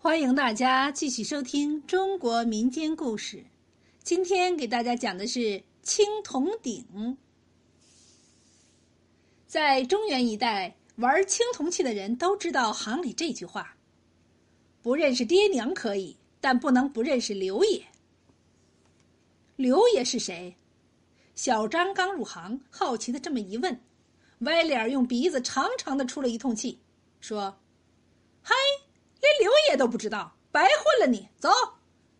欢迎大家继续收听中国民间故事。今天给大家讲的是青铜鼎。在中原一带玩青铜器的人都知道行里这句话：不认识爹娘可以，但不能不认识刘爷。刘爷是谁？小张刚入行，好奇的这么一问，歪脸用鼻子长长的出了一通气，说：“嗨。”都不知道，白混了！你走，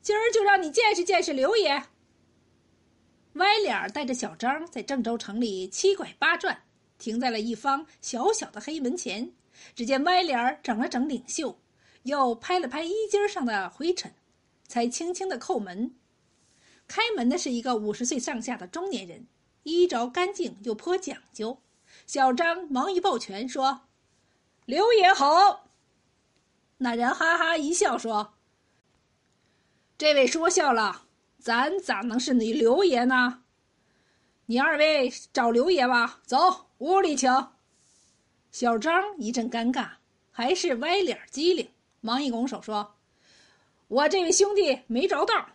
今儿就让你见识见识刘爷。歪脸带着小张在郑州城里七拐八转，停在了一方小小的黑门前。只见歪脸整了整领袖，又拍了拍衣襟上的灰尘，才轻轻的叩门。开门的是一个五十岁上下的中年人，衣着干净又颇讲究。小张忙一抱拳说：“刘爷好。”那人哈哈一笑说：“这位说笑了，咱咋能是你刘爷呢？你二位找刘爷吧，走屋里请。”小张一阵尴尬，还是歪脸机灵，忙一拱手说：“我这位兄弟没着道，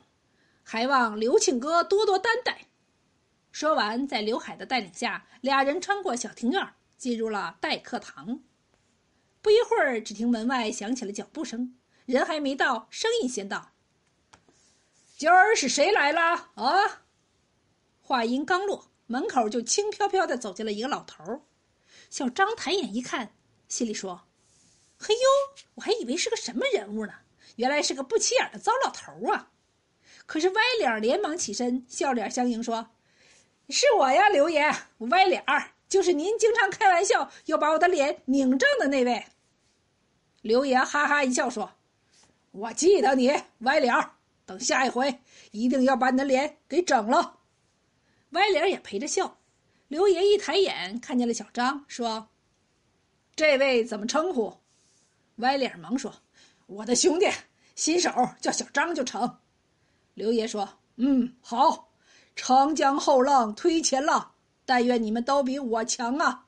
还望刘庆哥多多担待。”说完，在刘海的带领下，俩人穿过小庭院，进入了待客堂。不一会儿，只听门外响起了脚步声，人还没到，声音先到：“今儿是谁来了？”啊！话音刚落，门口就轻飘飘的走进了一个老头。小张抬眼一看，心里说：“嘿呦，我还以为是个什么人物呢，原来是个不起眼的糟老头啊！”可是歪脸连忙起身，笑脸相迎说：“是我呀，刘爷，我歪脸儿，就是您经常开玩笑要把我的脸拧正的那位。”刘爷哈哈一笑说：“我记得你歪脸儿，等下一回一定要把你的脸给整了。”歪脸也陪着笑。刘爷一抬眼看见了小张，说：“这位怎么称呼？”歪脸忙说：“我的兄弟，新手叫小张就成。”刘爷说：“嗯，好，长江后浪推前浪，但愿你们都比我强啊。”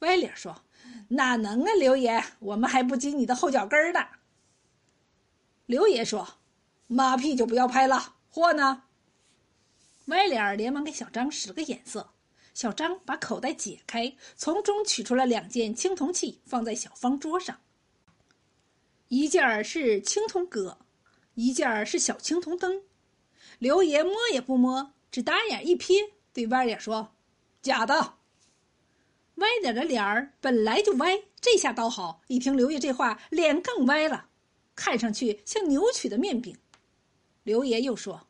歪脸说。哪能啊，刘爷，我们还不及你的后脚跟呢。刘爷说：“马屁就不要拍了，货呢？”歪脸连忙给小张使了个眼色。小张把口袋解开，从中取出了两件青铜器，放在小方桌上。一件是青铜戈，一件是小青铜灯。刘爷摸也不摸，只打眼一瞥，对歪脸说：“假的。”歪点的脸儿本来就歪，这下倒好，一听刘爷这话，脸更歪了，看上去像扭曲的面饼。刘爷又说：“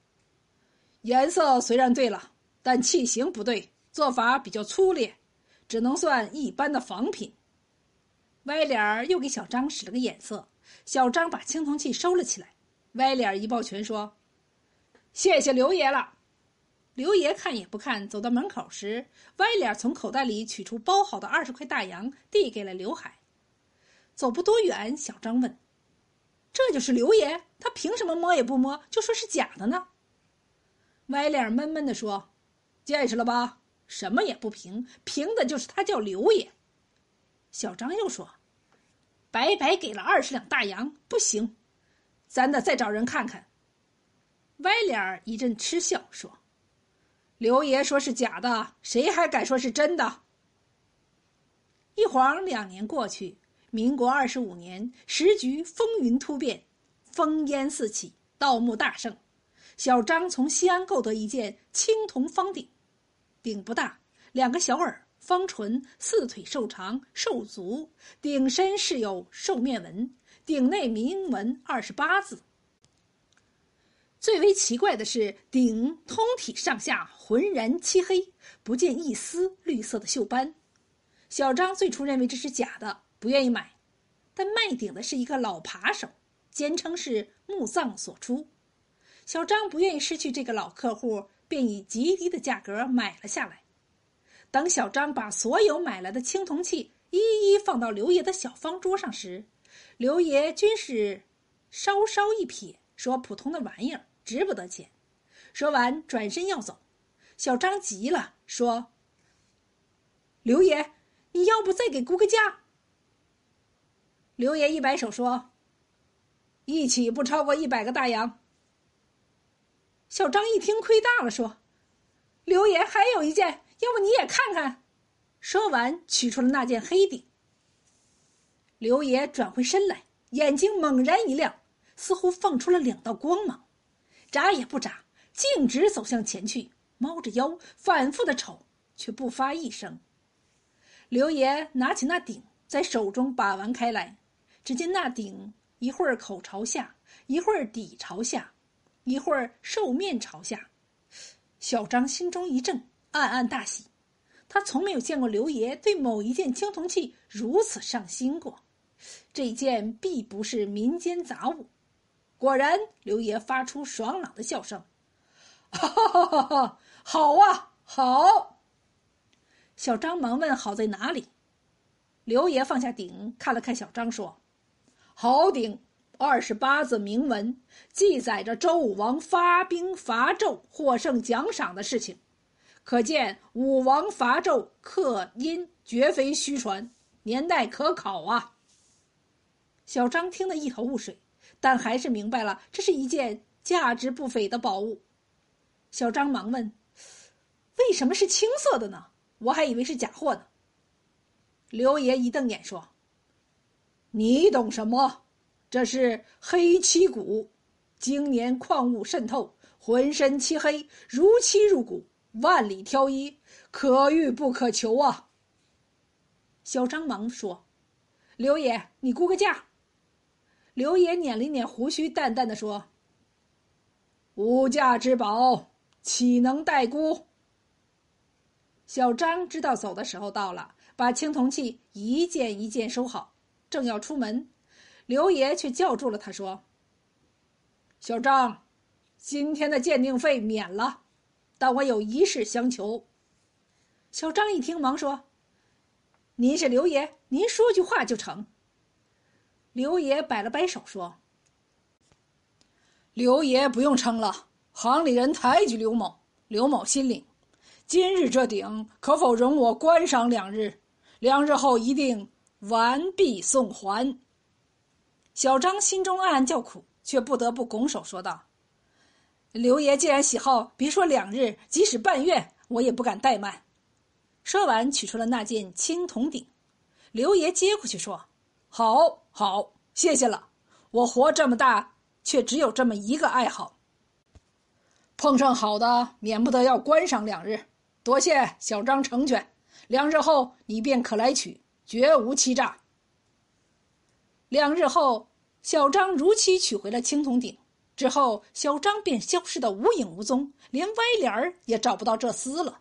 颜色虽然对了，但器型不对，做法比较粗劣，只能算一般的仿品。”歪脸儿又给小张使了个眼色，小张把青铜器收了起来。歪脸儿一抱拳说：“谢谢刘爷了。”刘爷看也不看，走到门口时，歪脸从口袋里取出包好的二十块大洋，递给了刘海。走不多远，小张问：“这就是刘爷？他凭什么摸也不摸，就说是假的呢？”歪脸闷闷地说：“见识了吧？什么也不凭，凭的就是他叫刘爷。”小张又说：“白白给了二十两大洋，不行，咱得再找人看看。”歪脸一阵嗤笑说。刘爷说是假的，谁还敢说是真的？一晃两年过去，民国二十五年，时局风云突变，烽烟四起，盗墓大盛。小张从西安购得一件青铜方鼎，鼎不大，两个小耳，方唇，四腿瘦长，瘦足，鼎身饰有兽面纹，鼎内铭文二十八字。最为奇怪的是，鼎通体上下浑然漆黑，不见一丝绿色的锈斑。小张最初认为这是假的，不愿意买。但卖鼎的是一个老扒手，坚称是墓葬所出。小张不愿意失去这个老客户，便以极低的价格买了下来。等小张把所有买来的青铜器一一放到刘爷的小方桌上时，刘爷均是稍稍一瞥，说：“普通的玩意儿。”值不得钱。说完，转身要走。小张急了，说：“刘爷，你要不再给估个价？”刘爷一摆手说：“一起不超过一百个大洋。小张一听亏大了，说：“刘爷还有一件，要不你也看看？”说完，取出了那件黑顶。刘爷转回身来，眼睛猛然一亮，似乎放出了两道光芒，眨也不眨，径直走向前去，猫着腰，反复的瞅，却不发一声。刘爷拿起那鼎，在手中把玩开来，只见那鼎一会儿口朝下，一会儿底朝下，一会儿兽面朝下。小张心中一震，暗暗大喜。他从没有见过刘爷对某一件青铜器如此上心过。这件必不是民间杂物。果然，刘爷发出爽朗的笑声：“哈哈哈哈好啊，好！”小张忙问：“好在哪里？”刘爷放下鼎，看了看小张，说：“好鼎，二十八字铭文，记载着周武王发兵伐纣获胜奖赏的事情，可见武王伐纣克殷绝非虚传，年代可考啊。”小张听得一头雾水，但还是明白了这是一件价值不菲的宝物。小张忙问：“为什么是青色的呢？我还以为是假货呢。”刘爷一瞪眼说：“你懂什么？这是黑漆骨，经年矿物渗透，浑身漆黑，如漆入骨，万里挑一，可遇不可求啊。”小张忙说：“刘爷，你估个价。”刘爷捻了捻胡须，淡淡的说：“无价之宝，岂能待估？”小张知道走的时候到了，把青铜器一件一件收好，正要出门，刘爷却叫住了他，说：“小张，今天的鉴定费免了，但我有一事相求。”小张一听，忙说：“您是刘爷，您说句话就成。”刘爷摆了摆手说：“刘爷不用称了，行里人抬举刘某，刘某心领。今日这鼎可否容我观赏两日？两日后一定完璧送还。”小张心中暗暗叫苦，却不得不拱手说道：“刘爷既然喜好，别说两日，即使半月，我也不敢怠慢。”说完，取出了那件青铜鼎。刘爷接过去说。好，好，谢谢了。我活这么大，却只有这么一个爱好。碰上好的，免不得要观赏两日。多谢小张成全，两日后你便可来取，绝无欺诈。两日后，小张如期取回了青铜鼎，之后小张便消失的无影无踪，连歪脸儿也找不到这厮了。